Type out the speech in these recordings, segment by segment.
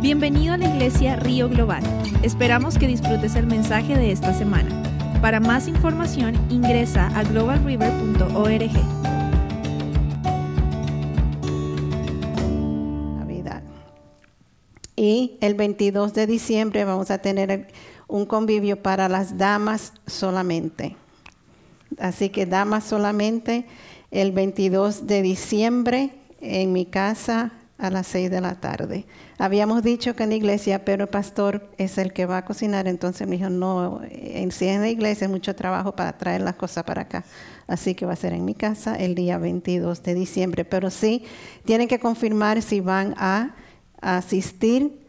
Bienvenido a la iglesia Río Global. Esperamos que disfrutes el mensaje de esta semana. Para más información ingresa a globalriver.org. Navidad. Y el 22 de diciembre vamos a tener un convivio para las damas solamente. Así que damas solamente el 22 de diciembre en mi casa a las 6 de la tarde. Habíamos dicho que en la iglesia, pero el pastor es el que va a cocinar, entonces me dijo, no, en, si en la iglesia es mucho trabajo para traer las cosas para acá. Así que va a ser en mi casa el día 22 de diciembre. Pero sí, tienen que confirmar si van a, asistir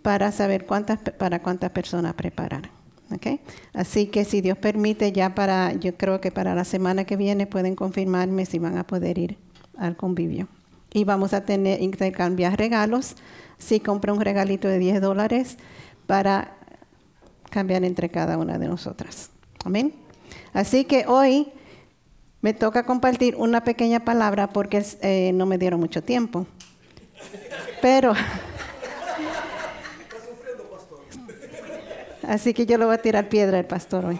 para saber cuántas, para cuántas personas preparar. ¿Okay? Así que si Dios permite, ya para, yo creo que para la semana que viene pueden confirmarme si van a poder ir al convivio. Y vamos a tener intercambiar regalos. Si compra un regalito de 10 dólares para cambiar entre cada una de nosotras. Amén. Así que hoy me toca compartir una pequeña palabra porque eh, no me dieron mucho tiempo. Pero Así que yo le voy a tirar piedra al pastor hoy.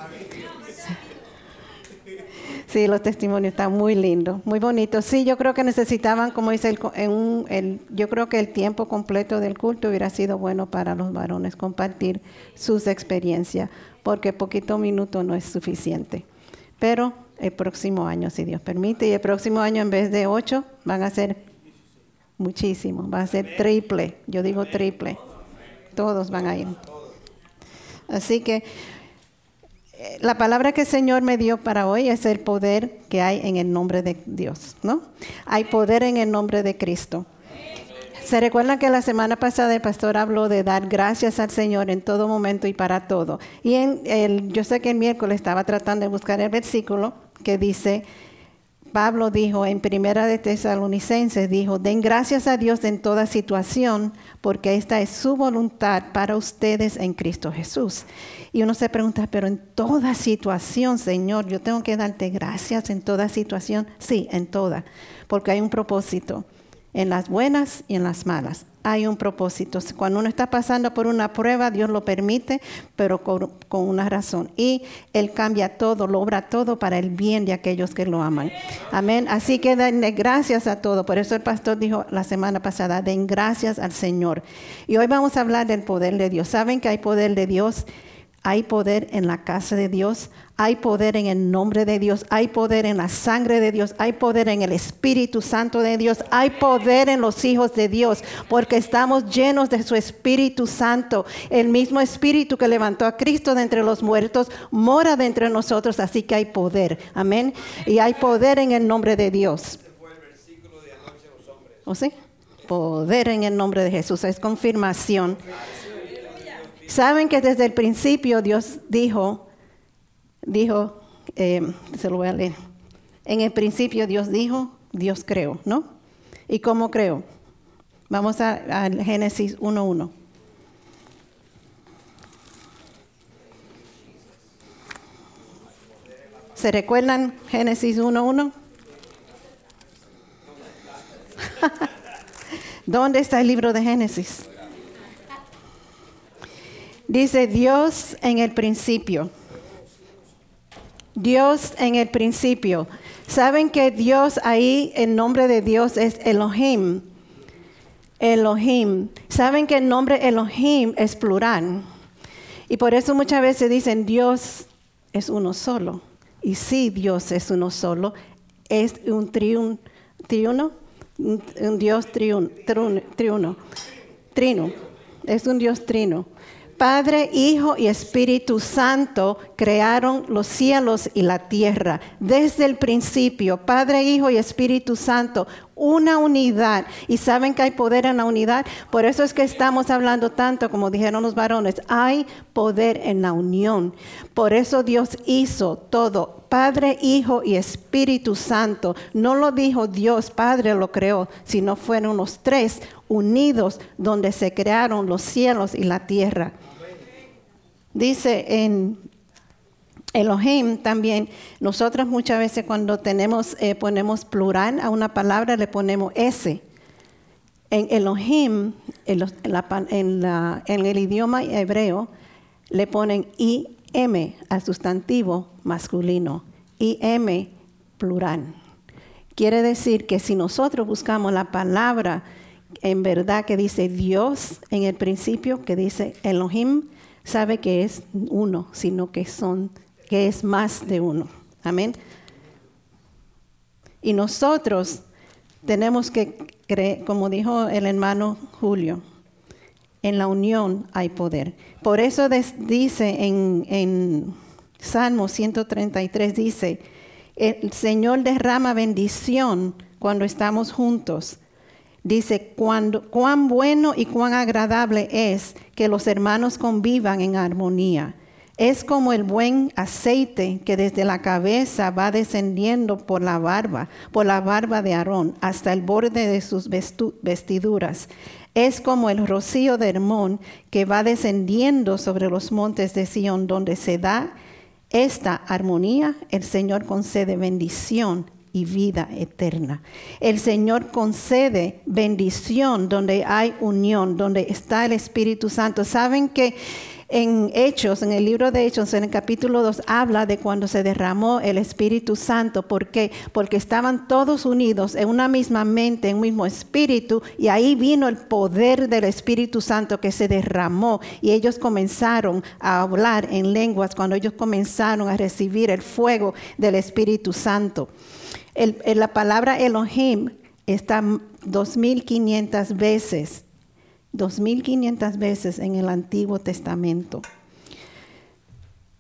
Sí, los testimonios están muy lindos, muy bonitos. Sí, yo creo que necesitaban, como dice, el, el, yo creo que el tiempo completo del culto hubiera sido bueno para los varones compartir sus experiencias, porque poquito minuto no es suficiente. Pero el próximo año, si Dios permite, y el próximo año en vez de ocho, van a ser muchísimos, va a ser triple, yo digo triple. Todos van a ir. Así que la palabra que el Señor me dio para hoy es el poder que hay en el nombre de Dios, ¿no? Hay poder en el nombre de Cristo. Se recuerdan que la semana pasada el pastor habló de dar gracias al Señor en todo momento y para todo. Y yo sé que el miércoles estaba tratando de buscar el versículo que dice, Pablo dijo en Primera de Tesalonicenses, dijo, den gracias a Dios en toda situación, porque esta es su voluntad para ustedes en Cristo Jesús. Y uno se pregunta, pero en toda situación, Señor, yo tengo que darte gracias en toda situación. Sí, en toda, porque hay un propósito, en las buenas y en las malas hay un propósito. Cuando uno está pasando por una prueba, Dios lo permite, pero con, una razón. Y Él cambia todo, lo obra todo para el bien de aquellos que lo aman. Amén. Así que denle gracias a todo. Por eso el pastor dijo la semana pasada, den gracias al Señor. Y hoy vamos a hablar del poder de Dios. ¿Saben que hay poder de Dios? Hay poder en la casa de Dios, hay poder en el nombre de Dios, hay poder en la sangre de Dios, hay poder en el Espíritu Santo de Dios, hay poder en los hijos de Dios, porque estamos llenos de su Espíritu Santo. El mismo Espíritu que levantó a Cristo de entre los muertos mora de nosotros, así que hay poder. Amén. Y hay poder en el nombre de Dios. ¿O sí? Poder en el nombre de Jesús, es confirmación. Saben que desde el principio Dios dijo, dijo, eh, se lo voy a leer. En el principio Dios dijo, Dios creó, ¿no? ¿Y cómo creó? Vamos a, Génesis 1.1. ¿Se recuerdan Génesis 1.1? ¿Dónde está el libro de Génesis? Dice Dios en el principio. Dios en el principio. ¿Saben que Dios ahí, el nombre de Dios es Elohim? Elohim. ¿Saben que el nombre Elohim es plural? Y por eso muchas veces dicen Dios es uno solo. Y sí, Dios es uno solo. Es un triun, triuno, un Dios triun, triuno, trino. Es un Dios trino. Padre, Hijo y Espíritu Santo crearon los cielos y la tierra. Desde el principio, Padre, Hijo y Espíritu Santo, una unidad. Y saben que hay poder en la unidad. Por eso es que estamos hablando tanto, como dijeron los varones, hay poder en la unión. Por eso Dios hizo todo. Padre, Hijo y Espíritu Santo. No lo dijo Dios, Padre lo creó, sino fueron los tres unidos donde se crearon los cielos y la tierra. Dice en Elohim también, nosotros muchas veces cuando tenemos, eh, ponemos plural a una palabra le ponemos S. En Elohim, en, en el idioma hebreo, le ponen IM al sustantivo masculino, IM plural. Quiere decir que si nosotros buscamos la palabra en verdad que dice Dios en el principio, que dice Elohim, sabe que es uno, sino que son, que es más de uno. Amén. Y nosotros tenemos que creer, como dijo el hermano Julio, en la unión hay poder. Por eso dice en, en Salmo 133, dice, el Señor derrama bendición cuando estamos juntos. Dice, cuán bueno y cuán agradable es que los hermanos convivan en armonía. Es como el buen aceite que desde la cabeza va descendiendo por la barba, por la barba de Aarón, hasta el borde de sus vestiduras. Es como el rocío de Hermón que va descendiendo sobre los montes de Sión, donde se da esta armonía, el Señor concede bendición y vida eterna. El Señor concede bendición donde hay unión, donde está el Espíritu Santo. ¿Saben que en Hechos, en el libro de Hechos, en el capítulo 2, habla de cuando se derramó el Espíritu Santo? ¿Por qué? Porque estaban todos unidos en una misma mente, en un mismo espíritu, y ahí vino el poder del Espíritu Santo que se derramó, y ellos comenzaron a hablar en lenguas cuando ellos comenzaron a recibir el fuego del Espíritu Santo. El- la palabra Elohim está 2500 veces, 2500 veces en el Antiguo Testamento.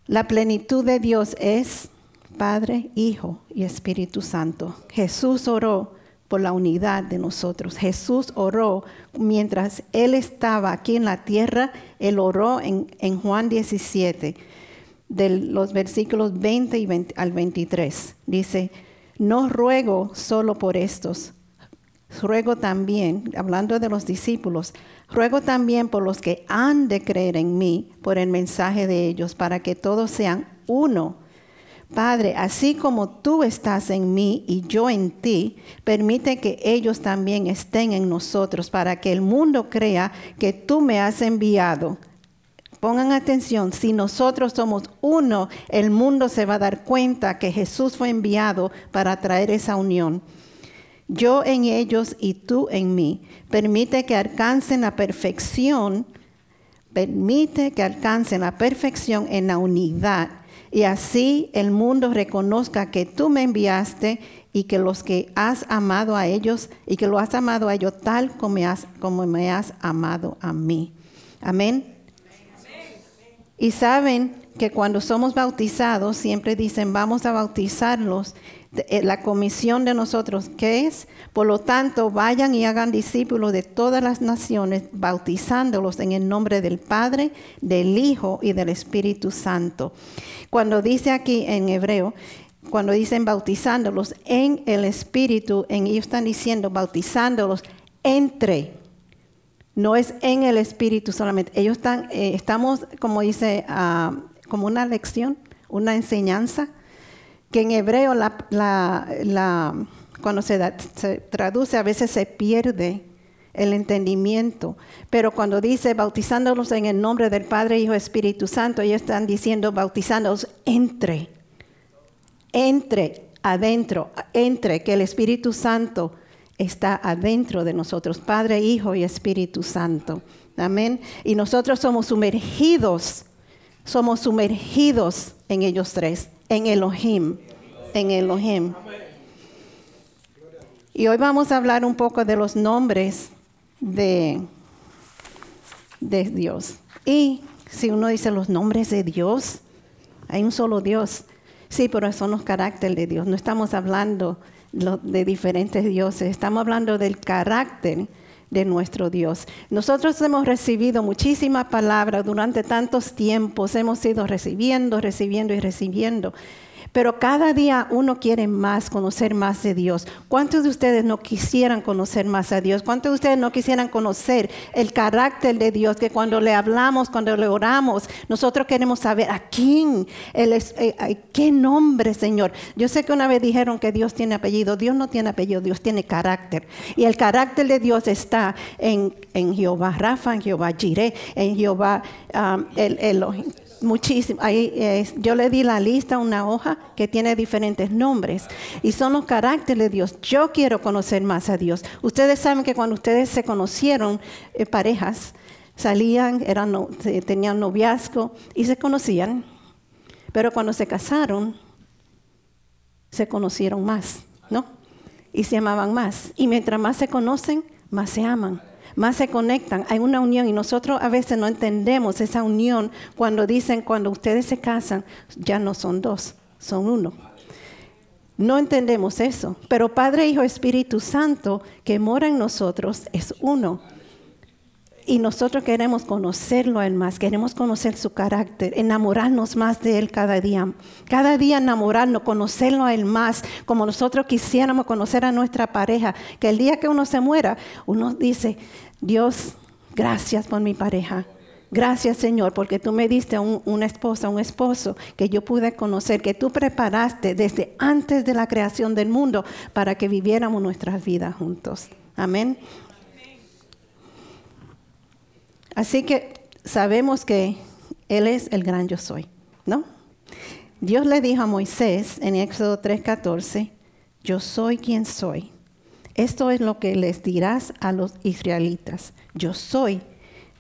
La plenitud de Dios es Padre, Hijo y Espíritu Santo. Jesús oró por la unidad de nosotros. Jesús oró mientras Él estaba aquí en la tierra, Él oró en, en Juan 17, de los versículos 20 y 20 al 23. Dice, no ruego solo por estos, ruego también, hablando de los discípulos, ruego también por los que han de creer en mí, por el mensaje de ellos, para que todos sean uno. Padre, así como tú estás en mí y yo en ti, permite que ellos también estén en nosotros, para que el mundo crea que tú me has enviado. Pongan atención, si nosotros somos uno, el mundo se va a dar cuenta que Jesús fue enviado para traer esa unión yo en ellos y tú en mí. Permite que alcancen la perfección, permite que alcancen la perfección en la unidad. Y así el mundo reconozca que tú me enviaste y que los que has amado a ellos y que lo has amado a ellos tal como me has, como me has amado a mí. Amén. Y saben que cuando somos bautizados, siempre dicen, vamos a bautizarlos. Eh, La comisión de nosotros, ¿qué es? Por lo tanto, vayan y hagan discípulos de todas las naciones, bautizándolos en el nombre del Padre, del Hijo y del Espíritu Santo. Cuando dice aquí en hebreo, cuando dicen bautizándolos en el Espíritu, en ellos están diciendo bautizándolos entre no es en el espíritu solamente. Ellos están, eh, estamos, como dice, ah, como una lección, una enseñanza, que en hebreo la, cuando se, se traduce a veces se pierde el entendimiento. Pero cuando dice bautizándolos en el nombre del Padre, Hijo, Espíritu Santo, ellos están diciendo bautizándolos entre, entre, adentro, entre, que el Espíritu Santo está adentro de nosotros, Padre, Hijo y Espíritu Santo. Amén. Y nosotros somos sumergidos, somos sumergidos en ellos tres, en Elohim, en Elohim. Y hoy vamos a hablar un poco de los nombres de, de Dios. Y si uno dice los nombres de Dios, hay un solo Dios. Sí, pero son los caracteres de Dios. No estamos hablando de diferentes dioses, estamos hablando del carácter de nuestro Dios. Nosotros hemos recibido muchísimas palabras durante tantos tiempos, hemos ido recibiendo, recibiendo y recibiendo. Pero cada día uno quiere más, conocer más de Dios. ¿Cuántos de ustedes no quisieran conocer más a Dios? ¿Cuántos de ustedes no quisieran conocer el carácter de Dios? Que cuando le hablamos, cuando le oramos, nosotros queremos saber a quién, eh, qué nombre, Señor. Yo sé que una vez dijeron que Dios tiene apellido. Dios no tiene apellido, Dios tiene carácter. Y el carácter de Dios está en, Jehová Rafa, en Jehová Jireh, en Jehová um, el Elohim muchísimo. Ahí, yo le di la lista, una hoja que tiene diferentes nombres y son los caracteres de Dios. Yo quiero conocer más a Dios. Ustedes saben que cuando ustedes se conocieron, eh, parejas, salían, eran, tenían noviazgo y se conocían, pero cuando se casaron, se conocieron más, ¿no? Y se amaban más. Y mientras más se conocen, más se aman más se conectan, hay una unión y nosotros a veces no entendemos esa unión cuando dicen, cuando ustedes se casan, ya no son dos, son uno. No entendemos eso, pero Padre, Hijo, Espíritu Santo que mora en nosotros es uno. Y nosotros queremos conocerlo Él más, queremos conocer su carácter, enamorarnos más de Él cada día. Cada día enamorarnos, conocerlo a Él más, como nosotros quisiéramos conocer a nuestra pareja. Que el día que uno se muera, uno dice, Dios, gracias por mi pareja. Gracias Señor, porque tú me diste una esposa, un esposo que yo pude conocer, que tú preparaste desde antes de la creación del mundo para que viviéramos nuestras vidas juntos. Amén. Así que sabemos que Él es el gran yo soy, ¿no? Dios le dijo a Moisés en Éxodo 3:14, yo soy quien soy. Esto es lo que les dirás a los israelitas. Yo soy,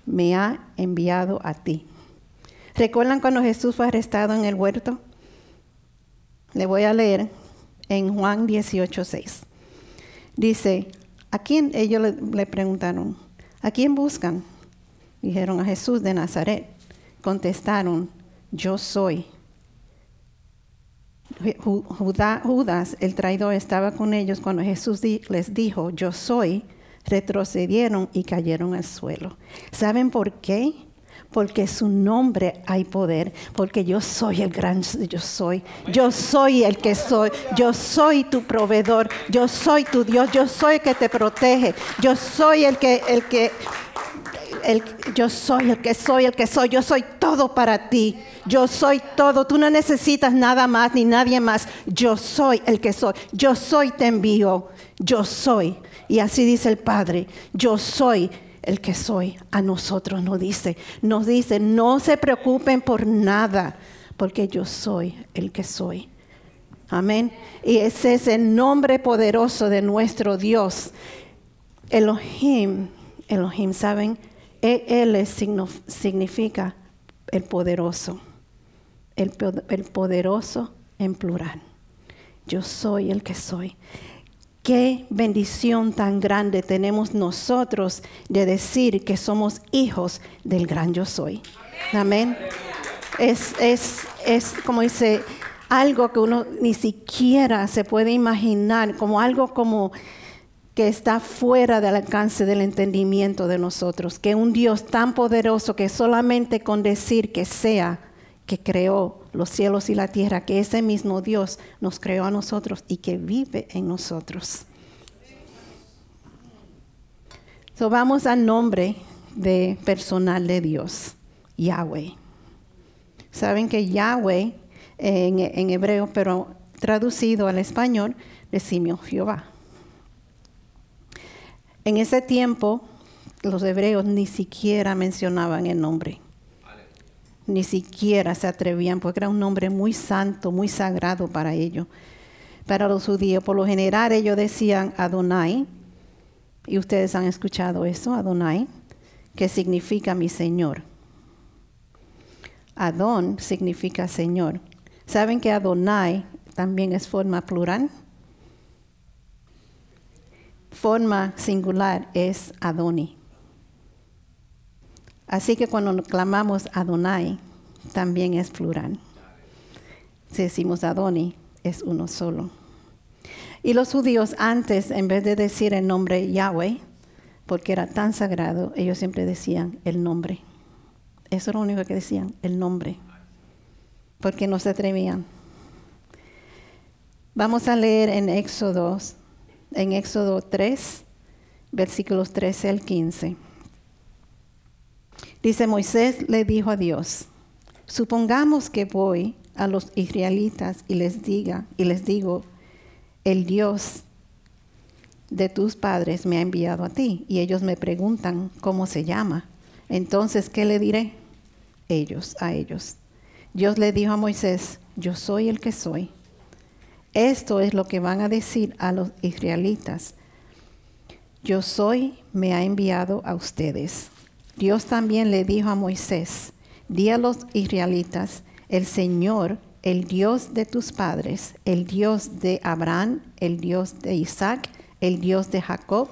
me ha enviado a ti. ¿Recuerdan cuando Jesús fue arrestado en el huerto? Le voy a leer en Juan 18:6. Dice, ¿a quién? Ellos le, le preguntaron, ¿a quién buscan? Dijeron a Jesús de Nazaret. Contestaron, yo soy. Judas, el traidor, estaba con ellos cuando Jesús les dijo, yo soy. Retrocedieron y cayeron al suelo. ¿Saben por qué? porque su nombre hay poder, porque yo soy el gran yo soy, yo soy el que soy, yo soy tu proveedor, yo soy tu Dios, yo soy el que te protege, yo soy el que el que yo soy el que soy, el que soy, yo soy todo para ti. Yo soy todo, tú no necesitas nada más ni nadie más. Yo soy el que soy, yo soy te envío, yo soy. Y así dice el Padre, yo soy el que soy. A nosotros nos dice, nos dice, no se preocupen por nada, porque yo soy el que soy. Amén. Y ese es el nombre poderoso de nuestro Dios. Elohim, Elohim, ¿saben? Él significa el poderoso, el, el poderoso en plural. Yo soy el que soy. Qué bendición tan grande tenemos nosotros de decir que somos hijos del gran yo soy. Amén. Es, es, es como dice, algo que uno ni siquiera se puede imaginar, como algo como que está fuera del alcance del entendimiento de nosotros, que un Dios tan poderoso que solamente con decir que sea, que creó los cielos y la tierra, que ese mismo Dios nos creó a nosotros y que vive en nosotros. So vamos al nombre de personal de Dios, Yahweh. Saben que Yahweh en, en hebreo, pero traducido al español, decimos Jehová. En ese tiempo, los hebreos ni siquiera mencionaban el nombre. Ni siquiera se atrevían, porque era un nombre muy santo, muy sagrado para ellos. Para los judíos, por lo general, ellos decían Adonai, y ustedes han escuchado eso, Adonai, que significa mi Señor. Adon significa Señor. ¿Saben que Adonai también es forma plural? Forma singular es Adoni. Así que cuando clamamos Adonai, también es plural. Si decimos Adoni, es uno solo. Y los judíos antes, en vez de decir el nombre Yahweh, porque era tan sagrado, ellos siempre decían el nombre. Eso es lo único que decían, el nombre. Porque no se atrevían. Vamos a leer en Éxodo, en Éxodo 3, versículos 13 al 15. Dice Moisés le dijo a Dios, supongamos que voy a los israelitas y les diga y les digo, el Dios de tus padres me ha enviado a ti y ellos me preguntan cómo se llama. Entonces, ¿qué le diré? Ellos, a ellos. Dios le dijo a Moisés, yo soy el que soy. Esto es lo que van a decir a los israelitas. Yo soy, me ha enviado a ustedes. Dios también le dijo a Moisés, di a los israelitas, el Señor, el Dios de tus padres, el Dios de Abraham, el Dios de Isaac, el Dios de Jacob,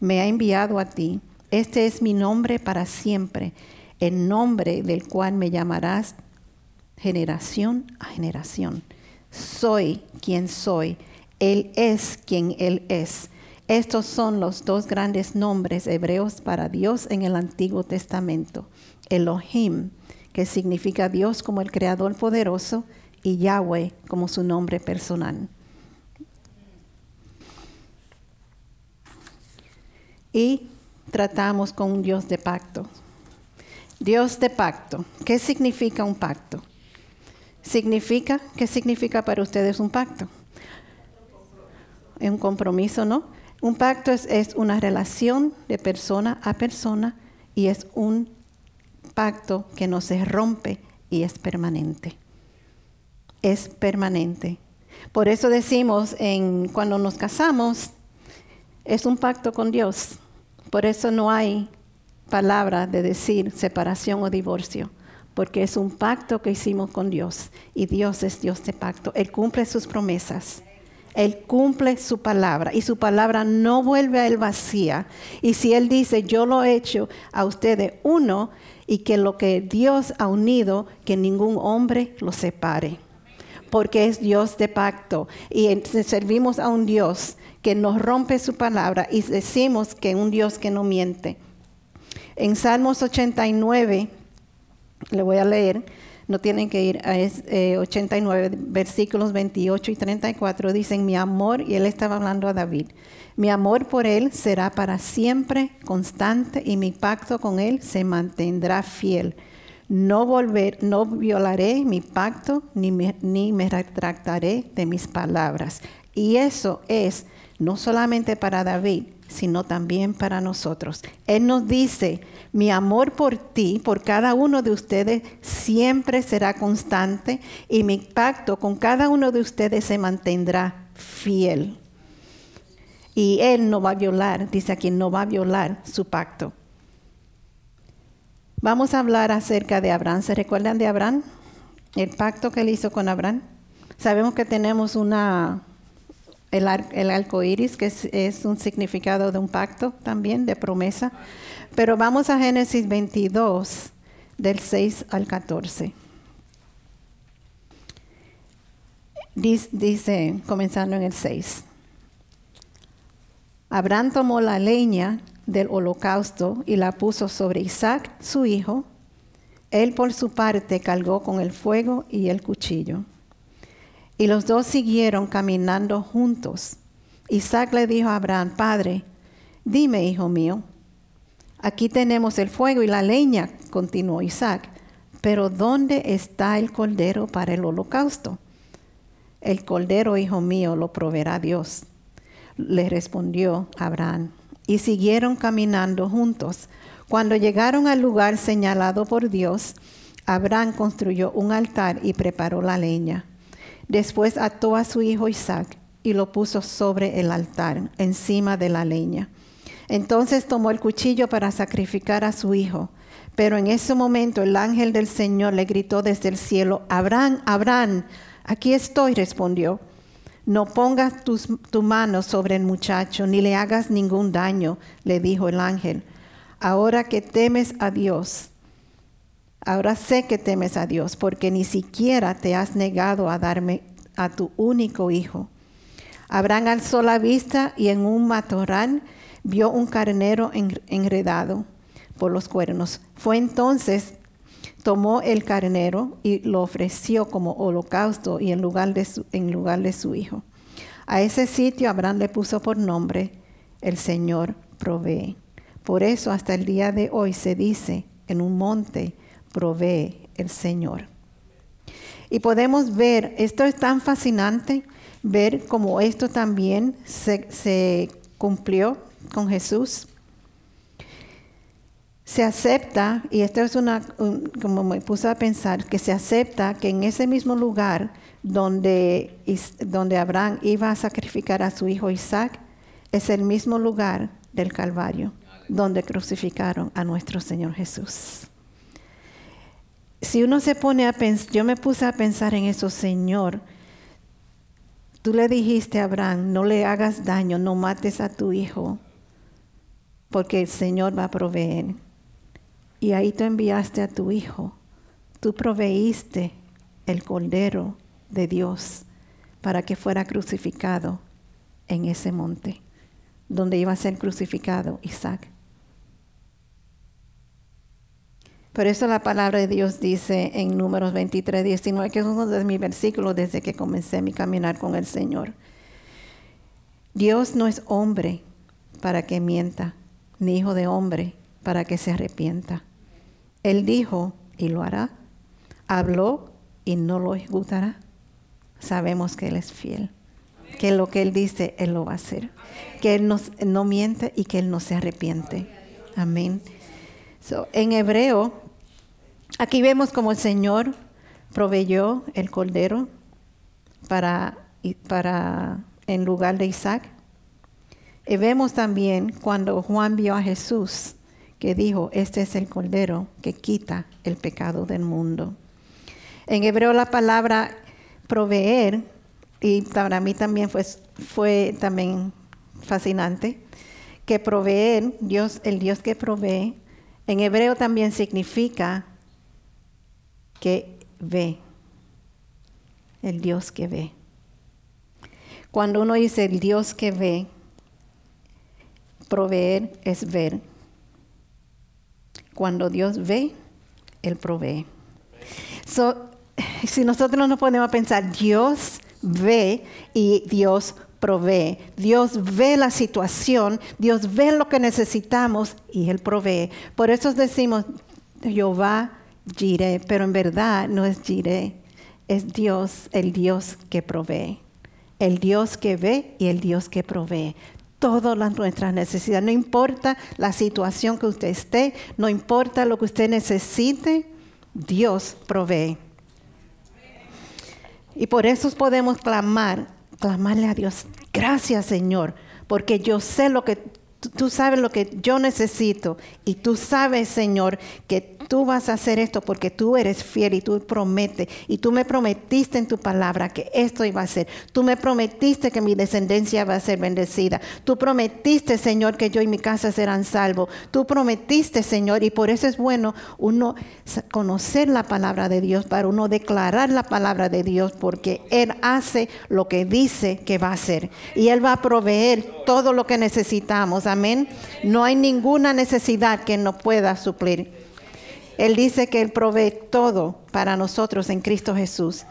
me ha enviado a ti. Este es mi nombre para siempre, el nombre del cual me llamarás generación a generación. Soy quien soy, Él es quien Él es. Estos son los dos grandes nombres hebreos para Dios en el Antiguo Testamento. Elohim, que significa Dios como el Creador poderoso, y Yahweh como su nombre personal. Y tratamos con un Dios de pacto. Dios de pacto. ¿Qué significa un pacto? Significa, ¿qué significa para ustedes un pacto? Un compromiso, ¿no? Un pacto es, es una relación de persona a persona y es un pacto que no se rompe y es permanente. Es permanente. Por eso decimos en, cuando nos casamos, es un pacto con Dios. Por eso no hay palabra de decir separación o divorcio, porque es un pacto que hicimos con Dios y Dios es Dios de pacto. Él cumple sus promesas. Él cumple su palabra y su palabra no vuelve a él vacía. Y si Él dice, yo lo he hecho a ustedes uno y que lo que Dios ha unido, que ningún hombre lo separe. Porque es Dios de pacto y servimos a un Dios que nos rompe su palabra y decimos que un Dios que no miente. En Salmos 89, le voy a leer, no tienen que ir a 89, eh, versículos 28 y 34, dicen, mi amor, y él estaba hablando a David, mi amor por él será para siempre constante y mi pacto con él se mantendrá fiel. No, volver, no violaré mi pacto ni ni me retractaré de mis palabras. Y eso es no solamente para David, sino también para nosotros. Él nos dice, mi amor por ti, por cada uno de ustedes, siempre será constante y mi pacto con cada uno de ustedes se mantendrá fiel. Y Él no va a violar, dice aquí, no va a violar su pacto. Vamos a hablar acerca de Abraham. ¿Se recuerdan de Abraham? El pacto que él hizo con Abraham. Sabemos que tenemos una el, arco iris, que es, un significado de un pacto también, de promesa. Pero vamos a Génesis 22, del 6 al 14. Dice, dice, comenzando en el 6. Abraham tomó la leña del holocausto y la puso sobre Isaac, su hijo. Él por su parte cargó con el fuego y el cuchillo. Y los dos siguieron caminando juntos. Isaac le dijo a Abraham, Padre, dime, hijo mío, aquí tenemos el fuego y la leña, continuó Isaac, pero ¿dónde está el cordero para el holocausto? El cordero, hijo mío, lo proveerá Dios, le respondió Abraham. Y siguieron caminando juntos. Cuando llegaron al lugar señalado por Dios, Abraham construyó un altar y preparó la leña. Después ató a su hijo Isaac y lo puso sobre el altar, encima de la leña. Entonces tomó el cuchillo para sacrificar a su hijo. Pero en ese momento el ángel del Señor le gritó desde el cielo, Abraham, Abraham, aquí estoy, respondió. No pongas tu mano sobre el muchacho, ni le hagas ningún daño, le dijo el ángel. Ahora que temes a Dios, Ahora sé que temes a Dios porque ni siquiera te has negado a darme a tu único hijo. Abraham alzó la vista y en un matorral vio un carnero enredado por los cuernos. Fue entonces, tomó el carnero y lo ofreció como holocausto y en lugar de su, en lugar de su hijo. A ese sitio Abraham le puso por nombre, el Señor provee. Por eso hasta el día de hoy se dice, en un monte provee el Señor. Y podemos ver, esto es tan fascinante, ver cómo esto también se, cumplió con Jesús. Se acepta, y esto es una, como me puse a pensar, que se acepta que en ese mismo lugar donde, donde Abraham iba a sacrificar a su hijo Isaac, es el mismo lugar del Calvario, donde crucificaron a nuestro Señor Jesús. Si uno se pone a pensar, yo me puse a pensar en eso, Señor, tú le dijiste a Abraham, no le hagas daño, no mates a tu hijo, porque el Señor va a proveer. Y ahí tú enviaste a tu hijo, tú proveíste el cordero de Dios para que fuera crucificado en ese monte donde iba a ser crucificado Isaac. Por eso la palabra de Dios dice en Números 23, 19, que es uno de mis versículos desde que comencé mi caminar con el Señor. Dios no es hombre para que mienta, ni hijo de hombre para que se arrepienta. Él dijo y lo hará. Habló y no lo ejecutará sabemos que Él es fiel. Que lo que Él dice, Él lo va a hacer. Que Él no miente y que Él no se arrepiente. Amén. En hebreo, aquí vemos como el Señor proveyó el cordero para en lugar de Isaac. Y vemos también cuando Juan vio a Jesús que dijo, este es el cordero que quita el pecado del mundo. En hebreo la palabra proveer, y para mí también fue, fue también fascinante, que proveer, Dios, el Dios que provee, en hebreo también significa que ve, el Dios que ve. Cuando uno dice el Dios que ve, proveer es ver. Cuando Dios ve, Él provee. So, si nosotros nos ponemos a pensar, Dios ve y Dios provee. Dios ve la situación, Dios ve lo que necesitamos y Él provee. Por eso decimos, Jehová Jireh, pero en verdad no es Jireh, es Dios, el Dios que provee. El Dios que ve y el Dios que provee todas nuestras necesidades. No importa la situación que usted esté, no importa lo que usted necesite, Dios provee. Y por eso podemos clamar, clamarle a Dios, gracias Señor, porque yo sé lo que tú sabes lo que yo necesito. Y tú sabes, Señor, que tú vas a hacer esto porque tú eres fiel y tú prometes. Y tú me prometiste en tu palabra que esto iba a ser. Tú me prometiste que mi descendencia va a ser bendecida. Tú prometiste, Señor, que yo y mi casa serán salvos. Tú prometiste, Señor, y por eso es bueno uno conocer la palabra de Dios, para uno declarar la palabra de Dios, porque Él hace lo que dice que va a hacer. Y Él va a proveer todo lo que necesitamos. Amén. No hay ninguna necesidad que no pueda suplir. Él dice que Él provee todo para nosotros en Cristo Jesús.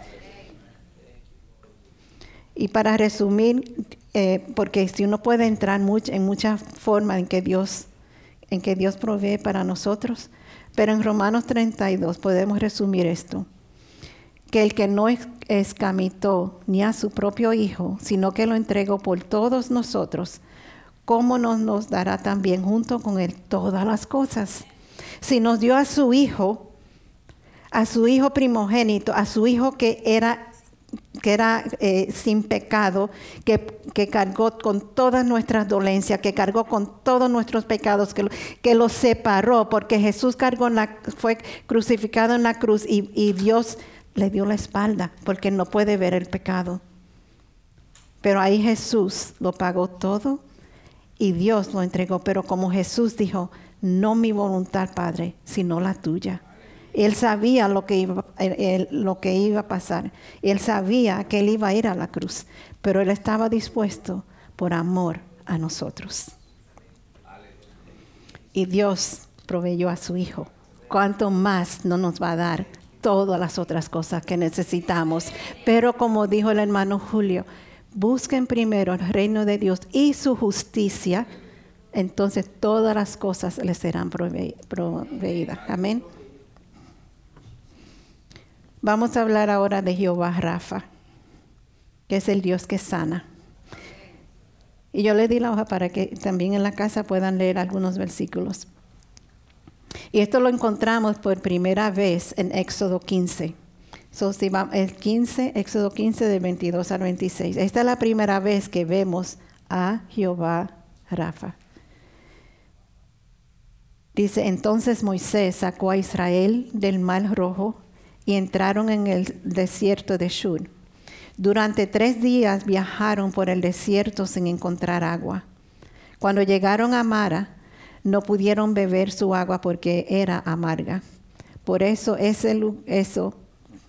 Y para resumir, eh, porque si uno puede entrar en muchas formas en que Dios, en que Dios provee para nosotros, pero en Romanos 32 podemos resumir esto, que el que no escamitó ni a su propio Hijo, sino que lo entregó por todos nosotros, ¿cómo nos dará también junto con Él todas las cosas? Si nos dio a su hijo, a su hijo primogénito, a su hijo que era que era eh, sin pecado, que, que, cargó con todas nuestras dolencias, que cargó con todos nuestros pecados, que, que los separó, porque Jesús cargó la, fue crucificado en la cruz y, y Dios le dio la espalda, porque no puede ver el pecado. Pero ahí Jesús lo pagó todo y Dios lo entregó. Pero como Jesús dijo, no mi voluntad, Padre, sino la tuya. Él sabía lo que, iba, lo que iba a pasar. Él sabía que él iba a ir a la cruz, pero él estaba dispuesto por amor a nosotros. Y Dios proveyó a su Hijo. ¿Cuánto más no nos va a dar todas las otras cosas que necesitamos? Pero como dijo el hermano Julio, busquen primero el reino de Dios y su justicia, entonces todas las cosas les serán proveídas. Amén. Vamos a hablar ahora de Jehová Rafa, que es el Dios que sana. Y yo le di la hoja para que también en la casa puedan leer algunos versículos. Y esto lo encontramos por primera vez en Éxodo 15. So, si el 15, Éxodo 15 de 22 al 26. Esta es la primera vez que vemos a Jehová Rafa. Dice, entonces Moisés sacó a Israel del mar rojo y entraron en el desierto de Shur. Durante tres días viajaron por el desierto sin encontrar agua. Cuando llegaron a Mara, no pudieron beber su agua porque era amarga. Por eso, ese, eso,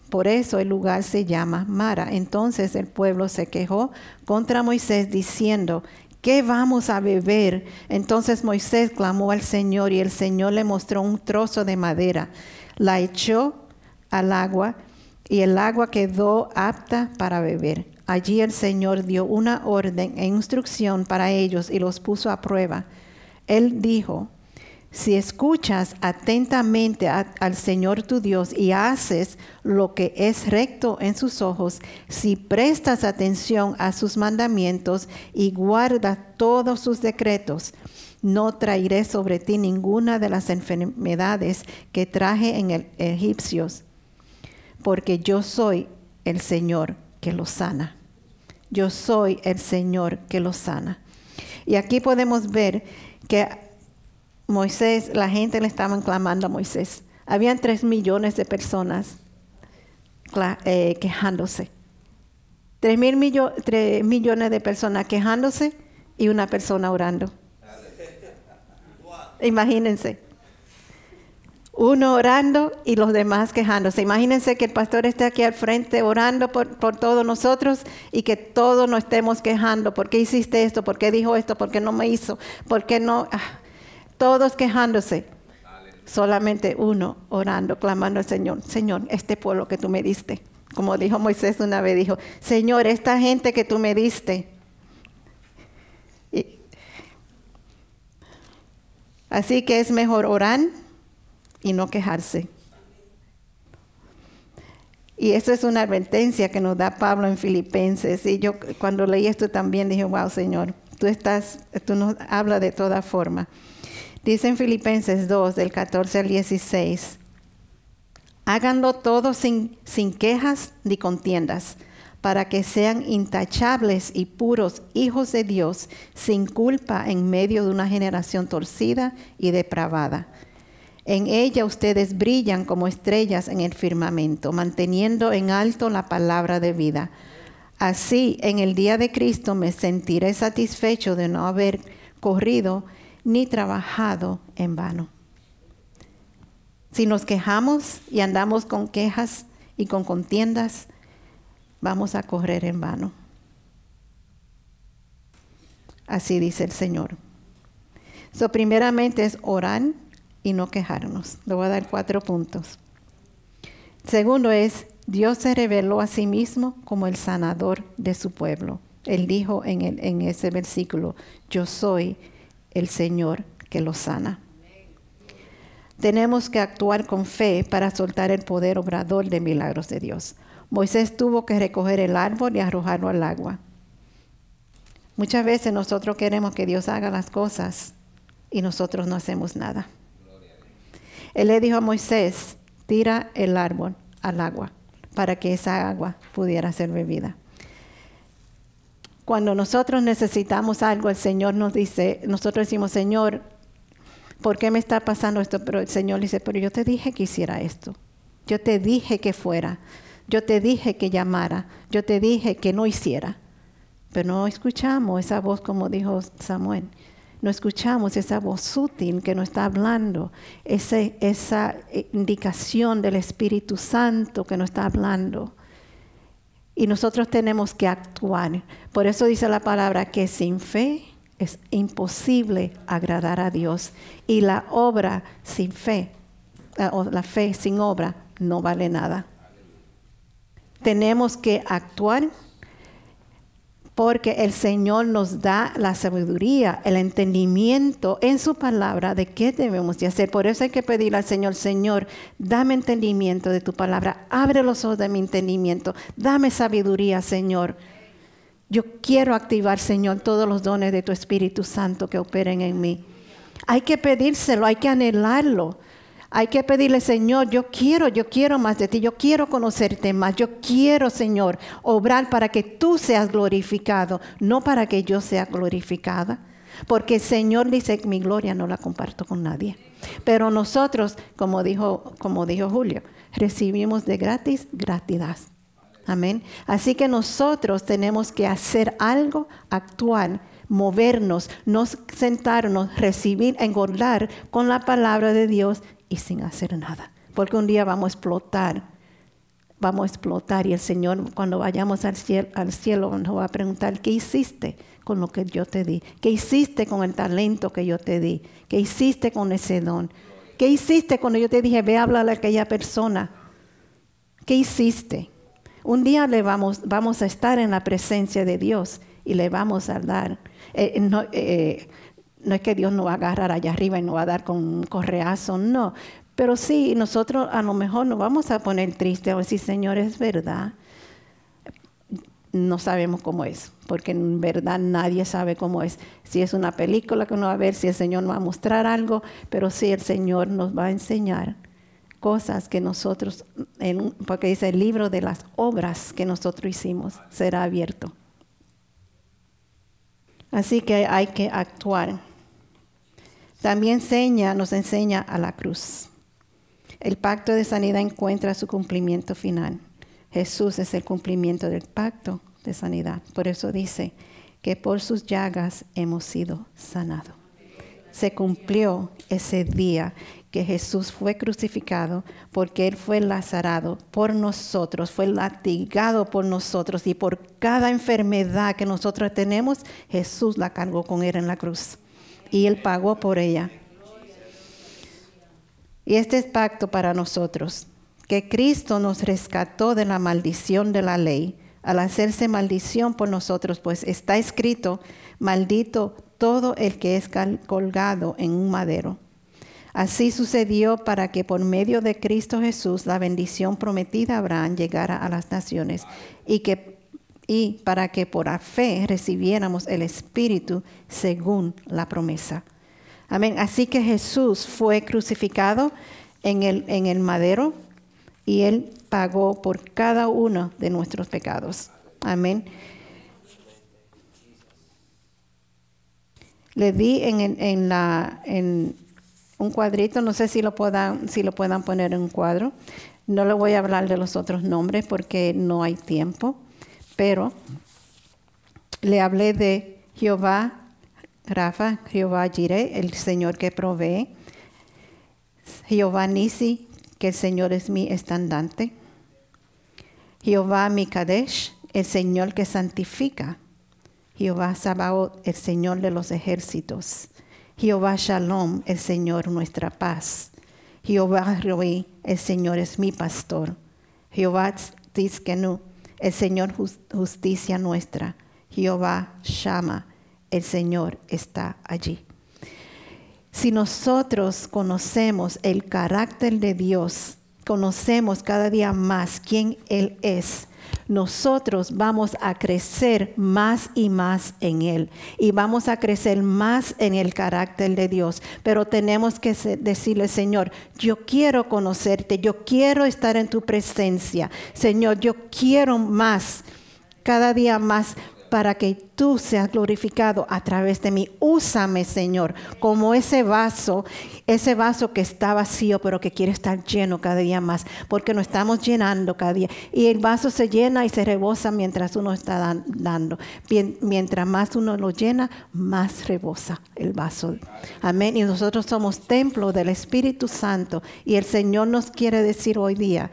por eso el lugar se llama Mara. Entonces el pueblo se quejó contra Moisés diciendo, ¿qué vamos a beber? Entonces Moisés clamó al Señor y el Señor le mostró un trozo de madera. La echó al agua y el agua quedó apta para beber. Allí el Señor dio una orden e instrucción para ellos y los puso a prueba. Él dijo, si escuchas atentamente al Señor tu Dios y haces lo que es recto en sus ojos, si prestas atención a sus mandamientos y guardas todos sus decretos, no traeré sobre ti ninguna de las enfermedades que traje en el egipcios, porque yo soy el Señor que los sana. Yo soy el Señor que los sana. Y aquí podemos ver que Moisés, la gente le estaban clamando a Moisés. Habían tres millones de personas eh, quejándose. Tres, mil millones de personas quejándose y una persona orando. Imagínense. Uno orando y los demás quejándose. Imagínense que el pastor esté aquí al frente orando por, por todos nosotros y que todos nos estemos quejando. ¿Por qué hiciste esto? ¿Por qué dijo esto? ¿Por qué no me hizo? ¿Por qué no? Ah, todos quejándose. Solamente uno orando, clamando al Señor. Señor, este pueblo que tú me diste. Como dijo Moisés una vez, dijo, Señor, esta gente que tú me diste. así que es mejor orar y no quejarse. Y eso es una advertencia que nos da Pablo en Filipenses. Y yo cuando leí esto también dije, wow, Señor, tú estás, tú nos hablas de toda forma. Dice en Filipenses 2, del 14 al 16, háganlo todo sin, sin quejas ni contiendas, para que sean intachables y puros hijos de Dios, sin culpa en medio de una generación torcida y depravada en ella ustedes brillan como estrellas en el firmamento, manteniendo en alto la palabra de vida. Así, en el día de Cristo me sentiré satisfecho de no haber corrido ni trabajado en vano. Si nos quejamos y andamos con quejas y con contiendas, vamos a correr en vano. Así dice el Señor. So, primeramente es orar y no quejarnos. Le voy a dar cuatro puntos. Segundo es, Dios se reveló a sí mismo como el sanador de su pueblo. Él dijo en, en ese versículo, yo soy el Señor que lo sana. Tenemos que actuar con fe para soltar el poder obrador de milagros de Dios. Moisés tuvo que recoger el árbol y arrojarlo al agua. Muchas veces nosotros queremos que Dios haga las cosas y nosotros no hacemos nada. Él le dijo a Moisés, tira el árbol al agua para que esa agua pudiera ser bebida. Cuando nosotros necesitamos algo, el Señor nos dice, nosotros decimos, Señor, ¿por qué me está pasando esto? Pero el Señor dice, pero yo te dije que hiciera esto. Yo te dije que fuera. Yo te dije que llamara. Yo te dije que no hiciera. Pero no escuchamos esa voz como dijo Samuel no escuchamos esa voz sutil que nos está hablando, esa indicación del Espíritu Santo que nos está hablando. Y nosotros tenemos que actuar. Por eso dice la palabra que sin fe es imposible agradar a Dios. Y la obra sin fe, o la fe sin obra, no vale nada. Tenemos que actuar porque el Señor nos da la sabiduría, el entendimiento en su palabra de qué debemos de hacer. Por eso hay que pedirle al Señor, Señor, dame entendimiento de tu palabra, abre los ojos de mi entendimiento, dame sabiduría, Señor. Yo quiero activar, Señor, todos los dones de tu Espíritu Santo que operen en mí. Hay que pedírselo, hay que anhelarlo. Hay que pedirle, Señor, yo quiero, yo quiero más de ti, yo quiero conocerte más, yo quiero, Señor, obrar para que tú seas glorificado, no para que yo sea glorificada. Porque el Señor dice, mi gloria no la comparto con nadie. Pero nosotros, como dijo, como dijo Julio, recibimos de gratis, gratis. Amén. Así que nosotros tenemos que hacer algo, actuar, movernos, no sentarnos, recibir, engordar con la palabra de Dios y sin hacer nada. Porque un día vamos a explotar, vamos a explotar y el Señor cuando vayamos al cielo, al cielo nos va a preguntar, ¿qué hiciste con lo que yo te di? ¿Qué hiciste con el talento que yo te di? ¿Qué hiciste con ese don? ¿Qué hiciste cuando yo te dije, ve a hablar a aquella persona? ¿Qué hiciste? Un día le vamos, vamos a estar en la presencia de Dios y le vamos a dar. Eh, eh, no es que Dios nos va a agarrar allá arriba y nos va a dar con un correazo, no. Pero sí, nosotros a lo mejor nos vamos a poner tristes o decir, Señor, es verdad. No sabemos cómo es, porque en verdad nadie sabe cómo es. Si es una película que uno va a ver, si el Señor nos va a mostrar algo, pero sí el Señor nos va a enseñar cosas que nosotros, porque dice el libro de las obras que nosotros hicimos, será abierto. Así que hay que actuar. También enseña, nos enseña a la cruz. El pacto de sanidad encuentra su cumplimiento final. Jesús es el cumplimiento del pacto de sanidad. Por eso dice que por sus llagas hemos sido sanados. Se cumplió ese día que Jesús fue crucificado porque Él fue lazarado por nosotros, fue latigado por nosotros y por cada enfermedad que nosotros tenemos, Jesús la cargó con Él en la cruz y Él pagó por ella. Y este es pacto para nosotros, que Cristo nos rescató de la maldición de la ley al hacerse maldición por nosotros, pues está escrito, maldito todo el que es colgado en un madero. Así sucedió para que por medio de Cristo Jesús la bendición prometida a Abraham llegara a las naciones y que y para que por fe recibiéramos el Espíritu según la promesa. Amén. Así que Jesús fue crucificado en el, en el madero y Él pagó por cada uno de nuestros pecados. Amén. Le di en, en, la, en un cuadrito, no sé si lo, puedan, si lo puedan poner en un cuadro. No le voy a hablar de los otros nombres porque no hay tiempo pero le hablé de Jehová Rafa, Jehová Jireh, el Señor que provee, Jehová Nisi, que el Señor es mi estandante, Jehová Mikadesh, el Señor que santifica, Jehová Sabaoth, el Señor de los ejércitos, Jehová Shalom, el Señor nuestra paz, Jehová Roi, el Señor es mi pastor, Jehová Tzkenu, el Señor justicia nuestra. Jehová llama, el Señor está allí. Si nosotros conocemos el carácter de Dios, conocemos cada día más quién Él es, nosotros vamos a crecer más y más en Él y vamos a crecer más en el carácter de Dios. Pero tenemos que decirle, Señor, yo quiero conocerte, yo quiero estar en tu presencia. Señor, yo quiero más, cada día más para que tú seas glorificado a través de mí. Úsame, Señor, como ese vaso, ese vaso que está vacío, pero que quiere estar lleno cada día más, porque nos estamos llenando cada día. Y el vaso se llena y se rebosa mientras uno está dando. Mientras más uno lo llena, más rebosa el vaso. Amén. Y nosotros somos templo del Espíritu Santo. Y el Señor nos quiere decir hoy día,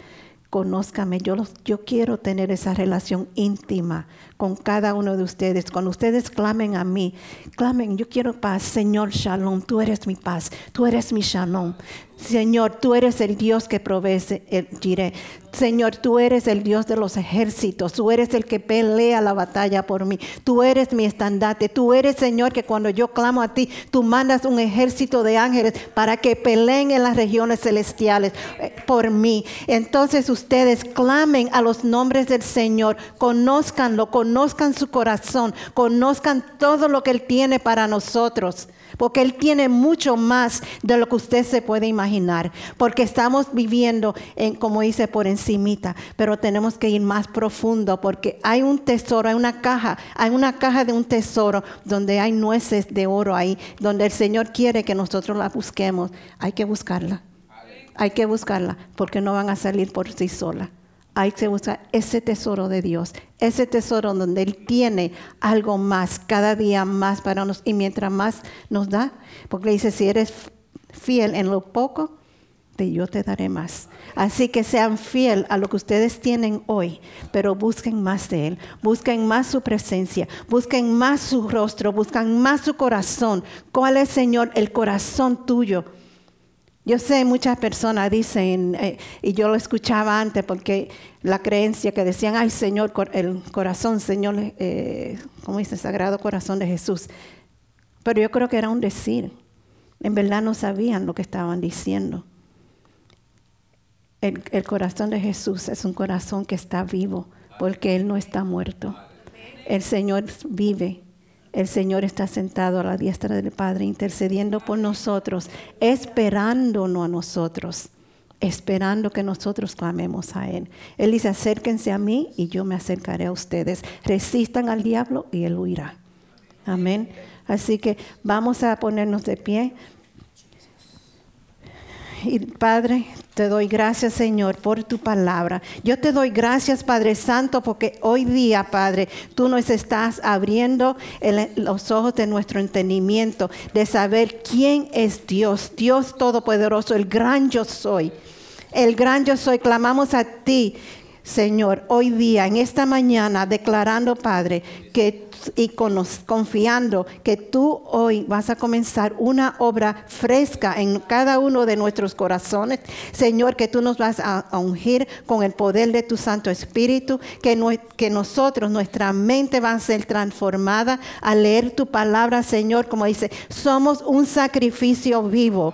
conózcame. Yo, los, yo quiero tener esa relación íntima con cada uno de ustedes. Cuando ustedes clamen a mí, clamen, yo quiero paz. Señor Shalom, tú eres mi paz, tú eres mi Shalom. Señor, tú eres el Dios que provee Jireh. Señor, tú eres el Dios de los ejércitos. Tú eres el que pelea la batalla por mí. Tú eres mi estandarte. Tú eres, Señor, que cuando yo clamo a ti, tú mandas un ejército de ángeles para que peleen en las regiones celestiales eh, por mí. Entonces ustedes clamen a los nombres del Señor. Conózcanlo, conozcan su corazón. Conozcan todo lo que Él tiene para nosotros porque Él tiene mucho más de lo que usted se puede imaginar, porque estamos viviendo, en, como dice, por encimita, pero tenemos que ir más profundo, porque hay un tesoro, hay una caja, hay una caja de un tesoro donde hay nueces de oro ahí, donde el Señor quiere que nosotros la busquemos. Hay que buscarla, hay que buscarla, porque no van a salir por sí sola hay que buscar ese tesoro de Dios, ese tesoro donde Él tiene algo más, cada día más para nosotros. Y mientras más nos da, porque dice, si eres fiel en lo poco, de yo te daré más. Así que sean fiel a lo que ustedes tienen hoy, pero busquen más de Él, busquen más su presencia, busquen más su rostro, busquen más su corazón. ¿Cuál es, Señor, el corazón tuyo? Yo sé, muchas personas dicen, eh, y yo lo escuchaba antes porque la creencia que decían, ay Señor, el corazón, Señor, eh, ¿cómo dice? Sagrado corazón de Jesús. Pero yo creo que era un decir. En verdad no sabían lo que estaban diciendo. el corazón de Jesús es un corazón que está vivo porque Él no está muerto. El Señor vive el Señor está sentado a la diestra del Padre, intercediendo por nosotros, esperándonos a nosotros, esperando que nosotros clamemos a Él. Él dice, acérquense a mí y yo me acercaré a ustedes. Resistan al diablo y Él huirá. Amén. Así que vamos a ponernos de pie. Y Padre, te doy gracias, Señor, por tu palabra. Yo te doy gracias, Padre Santo, porque hoy día, Padre, tú nos estás abriendo los ojos de nuestro entendimiento, de saber quién es Dios, Dios Todopoderoso, el gran yo soy. El gran yo soy, clamamos a ti, Señor, hoy día, en esta mañana, declarando, Padre, que y confiando que tú hoy vas a comenzar una obra fresca en cada uno de nuestros corazones. Señor, que tú nos vas a, ungir con el poder de tu Santo Espíritu, que, que nosotros, nuestra mente va a ser transformada al leer tu palabra, Señor, como dice, somos un sacrificio vivo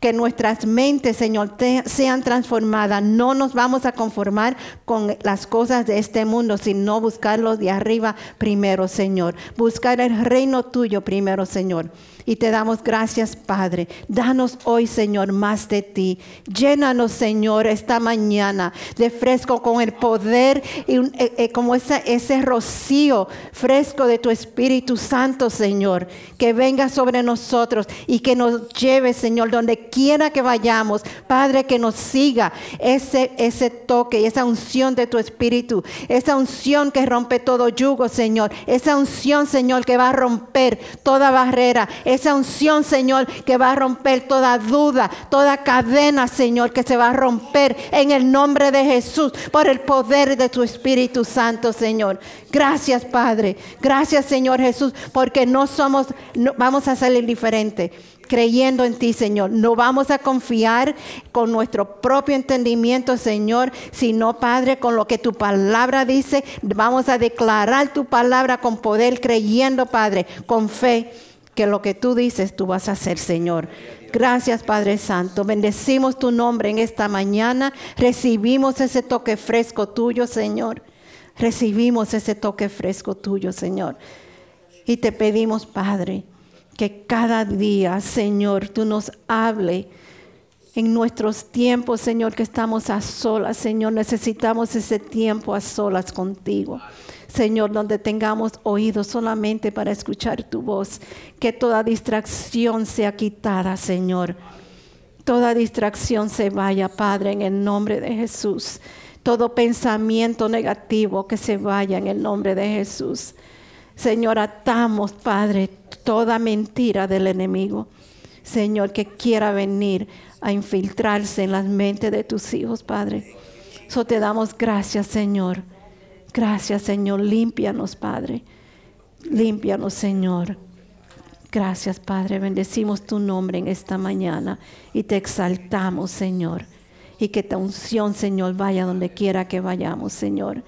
que nuestras mentes, Señor, sean transformadas. No nos vamos a conformar con las cosas de este mundo, sino buscarlos de arriba primero, Señor. Buscar el reino tuyo primero, Señor. Y te damos gracias, Padre. Danos hoy, Señor, más de ti. Llénanos, Señor, esta mañana de fresco con el poder y eh, eh, como ese, rocío fresco de tu Espíritu Santo, Señor. Que venga sobre nosotros y que nos lleve, Señor, donde quiera que vayamos. Padre, que nos siga ese, ese toque y esa unción de tu Espíritu. Esa unción que rompe todo yugo, Señor. Esa unción, Señor, que va a romper toda barrera esa unción, Señor, que va a romper toda duda, toda cadena, Señor, que se va a romper en el nombre de Jesús por el poder de tu Espíritu Santo, Señor. Gracias, Padre. Gracias, Señor Jesús, porque no somos, vamos a salir diferente creyendo en ti, Señor. No vamos a confiar con nuestro propio entendimiento, Señor, sino, Padre, con lo que tu palabra dice. Vamos a declarar tu palabra con poder, creyendo, Padre, con fe que lo que tú dices tú vas a hacer, Señor. Gracias, Padre Santo. Bendecimos tu nombre en esta mañana. Recibimos ese toque fresco tuyo, Señor. Recibimos ese toque fresco tuyo, Señor. Y te pedimos, Padre, que cada día, Señor, tú nos hable en nuestros tiempos, Señor, que estamos a solas, Señor. Necesitamos ese tiempo a solas contigo. Señor, donde tengamos oídos solamente para escuchar tu voz. Que toda distracción sea quitada, Señor. Toda distracción se vaya, Padre, en el nombre de Jesús. Todo pensamiento negativo que se vaya en el nombre de Jesús. Señor, atamos, Padre, toda mentira del enemigo. Señor, que quiera venir a infiltrarse en las mentes de tus hijos, Padre. So te damos gracias, Señor. Gracias, Señor. Límpianos, Padre. Límpianos, Señor. Gracias, Padre. Bendecimos tu nombre en esta mañana y te exaltamos, Señor. Y que tu unción, Señor, vaya donde quiera que vayamos, Señor.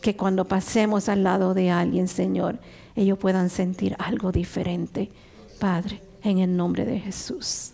Que cuando pasemos al lado de alguien, Señor, ellos puedan sentir algo diferente, Padre, en el nombre de Jesús.